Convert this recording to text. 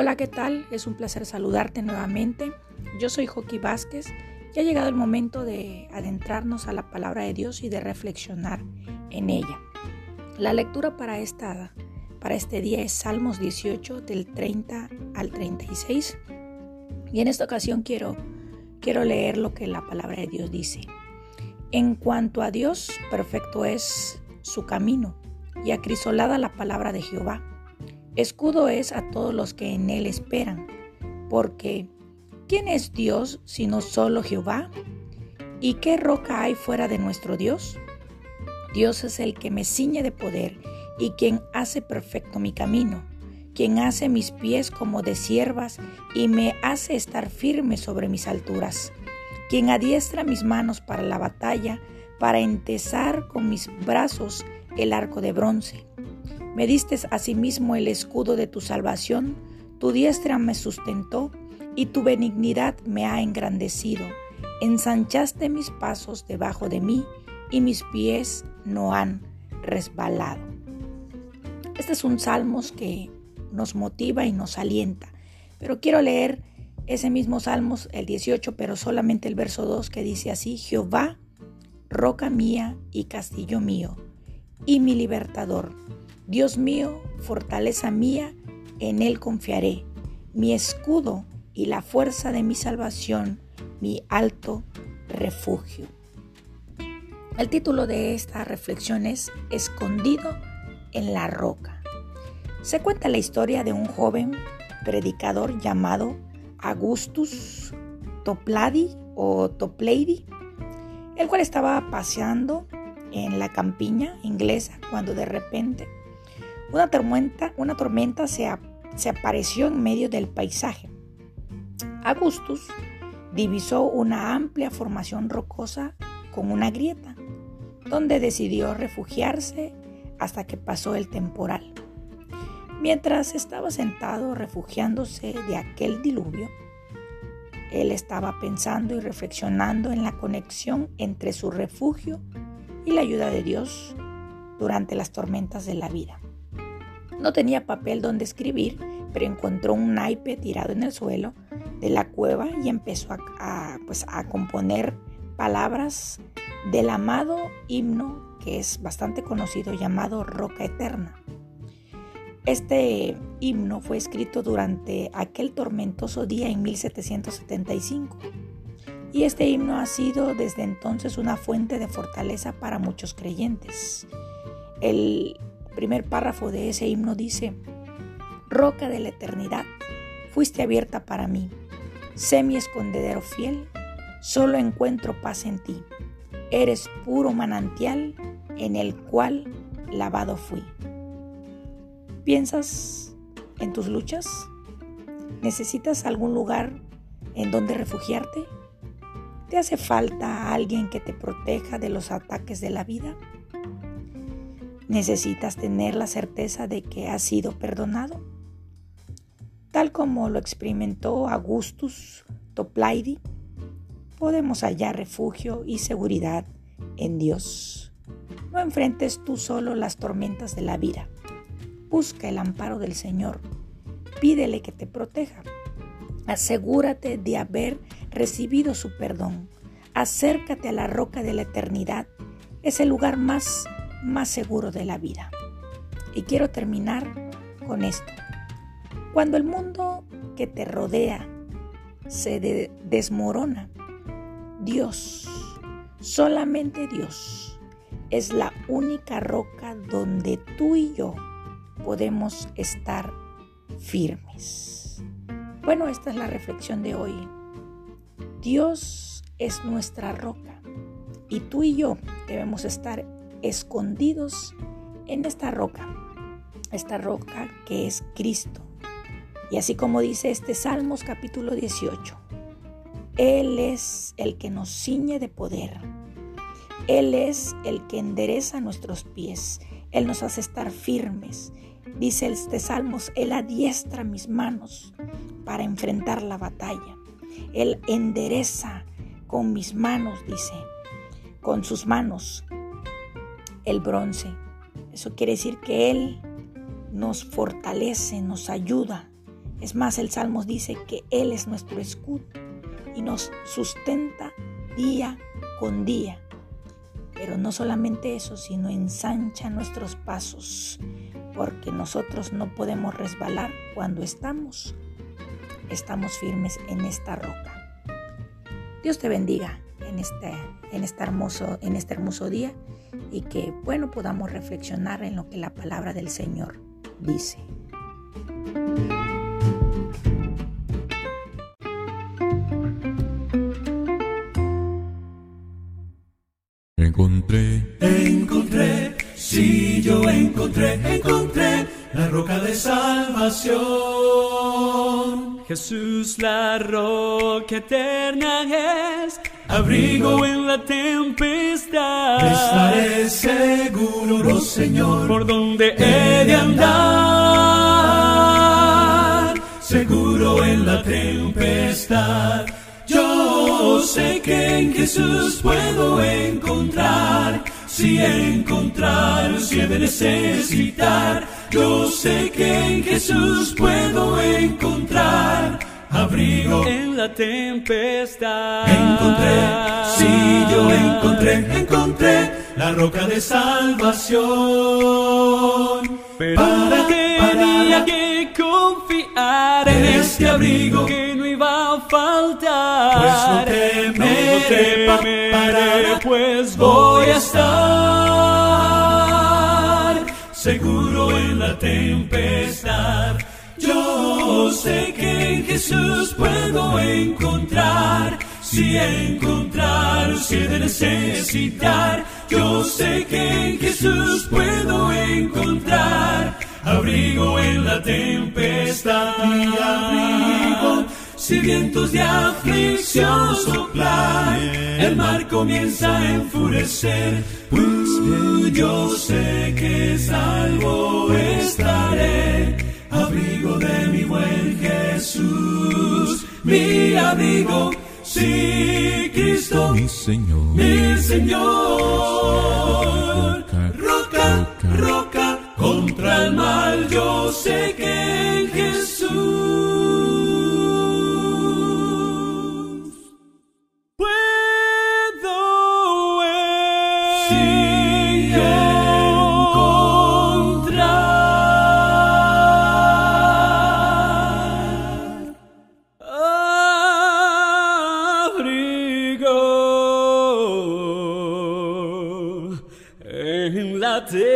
Hola, ¿qué tal? Es un placer saludarte nuevamente. Yo soy Joaquín Vázquez y ha llegado el momento de adentrarnos a la palabra de Dios y de reflexionar en ella. La lectura para, esta, para este día es Salmos 18 del 30 al 36 y en esta ocasión quiero, quiero leer lo que la palabra de Dios dice. En cuanto a Dios, perfecto es su camino y acrisolada la palabra de Jehová. Escudo es a todos los que en él esperan, porque ¿quién es Dios sino solo Jehová? ¿Y qué roca hay fuera de nuestro Dios? Dios es el que me ciñe de poder y quien hace perfecto mi camino, quien hace mis pies como de siervas y me hace estar firme sobre mis alturas, quien adiestra mis manos para la batalla, para entesar con mis brazos el arco de bronce. Me diste asimismo el escudo de tu salvación, tu diestra me sustentó y tu benignidad me ha engrandecido. Ensanchaste mis pasos debajo de mí y mis pies no han resbalado. Este es un salmos que nos motiva y nos alienta, pero quiero leer ese mismo salmos, el 18, pero solamente el verso 2 que dice así, Jehová, roca mía y castillo mío y mi libertador. Dios mío, fortaleza mía, en Él confiaré, mi escudo y la fuerza de mi salvación, mi alto refugio. El título de esta reflexión es Escondido en la roca. Se cuenta la historia de un joven predicador llamado Augustus Toplady o Toplady, el cual estaba paseando en la campiña inglesa cuando de repente una tormenta, se apareció en medio del paisaje. Augustus divisó una amplia formación rocosa con una grieta, donde decidió refugiarse hasta que pasó el temporal. Mientras estaba sentado refugiándose de aquel diluvio, él estaba pensando y reflexionando en la conexión entre su refugio y la ayuda de Dios durante las tormentas de la vida. No tenía papel donde escribir, pero encontró un naipe tirado en el suelo de la cueva y empezó a, pues, a componer palabras del amado himno que es bastante conocido llamado Roca Eterna. Este himno fue escrito durante aquel tormentoso día en 1775 y este himno ha sido desde entonces una fuente de fortaleza para muchos creyentes. El primer párrafo de ese himno dice, Roca de la eternidad, fuiste abierta para mí, sé mi escondedero fiel, solo encuentro paz en ti, eres puro manantial en el cual lavado fui. ¿Piensas en tus luchas? ¿Necesitas algún lugar en donde refugiarte? ¿Te hace falta alguien que te proteja de los ataques de la vida? ¿Necesitas tener la certeza de que has sido perdonado? Tal como lo experimentó Augustus Toplaidi, podemos hallar refugio y seguridad en Dios. No enfrentes tú solo las tormentas de la vida. Busca el amparo del Señor. Pídele que te proteja. Asegúrate de haber recibido su perdón. Acércate a la roca de la eternidad. Es el lugar más, más seguro de la vida. Y quiero terminar con esto. Cuando el mundo que te rodea se desmorona, Dios, solamente Dios, es la única roca donde tú y yo podemos estar firmes. Bueno, esta es la reflexión de hoy. Dios es nuestra roca y tú y yo debemos estar escondidos en esta roca, esta roca que es Cristo. Y así como dice este Salmos capítulo 18, Él es el que nos ciñe de poder. Él es el que endereza nuestros pies. Él nos hace estar firmes. Dice este Salmos, Él adiestra mis manos para enfrentar la batalla. Él endereza con mis manos, dice, con sus manos el bronce. Eso quiere decir que Él nos fortalece, nos ayuda Es más, el Salmo dice que Él es nuestro escudo y nos sustenta día con día. Pero no solamente eso, sino ensancha nuestros pasos, porque nosotros no podemos resbalar cuando estamos, estamos firmes en esta roca. Dios te bendiga en este, en este, hermoso, en este hermoso día y que, bueno, podamos reflexionar en lo que la palabra del Señor dice. Encontré, encontré, sí yo encontré, encontré la roca de salvación. Jesús la roca eterna es, abrigo en la tempestad. Estaré seguro, Señor, por donde he de andar. Seguro en la tempestad yo sé que en Jesús puedo encontrar, si encontrar, si he de necesitar. Yo sé que en Jesús puedo encontrar abrigo en la tempestad. Encontré, sí, yo encontré, encontré la roca de salvación. Pero para, tenía que confiar en este abrigo faltar. Pues no temeré, no temeré pues voy a estar seguro en la tempestad. Yo sé que en Jesús puedo encontrar, si encontrar, si de necesitar. Yo sé que en Jesús puedo encontrar abrigo en la tempestad y abrigo si vientos de aflicción soplan, el mar comienza a enfurecer. Pues yo sé que salvo estaré, abrigo de mi buen Jesús, mi amigo. Sí, Cristo, mi Señor, mi Señor, roca, roca, contra el mal, yo sé que la tempestad.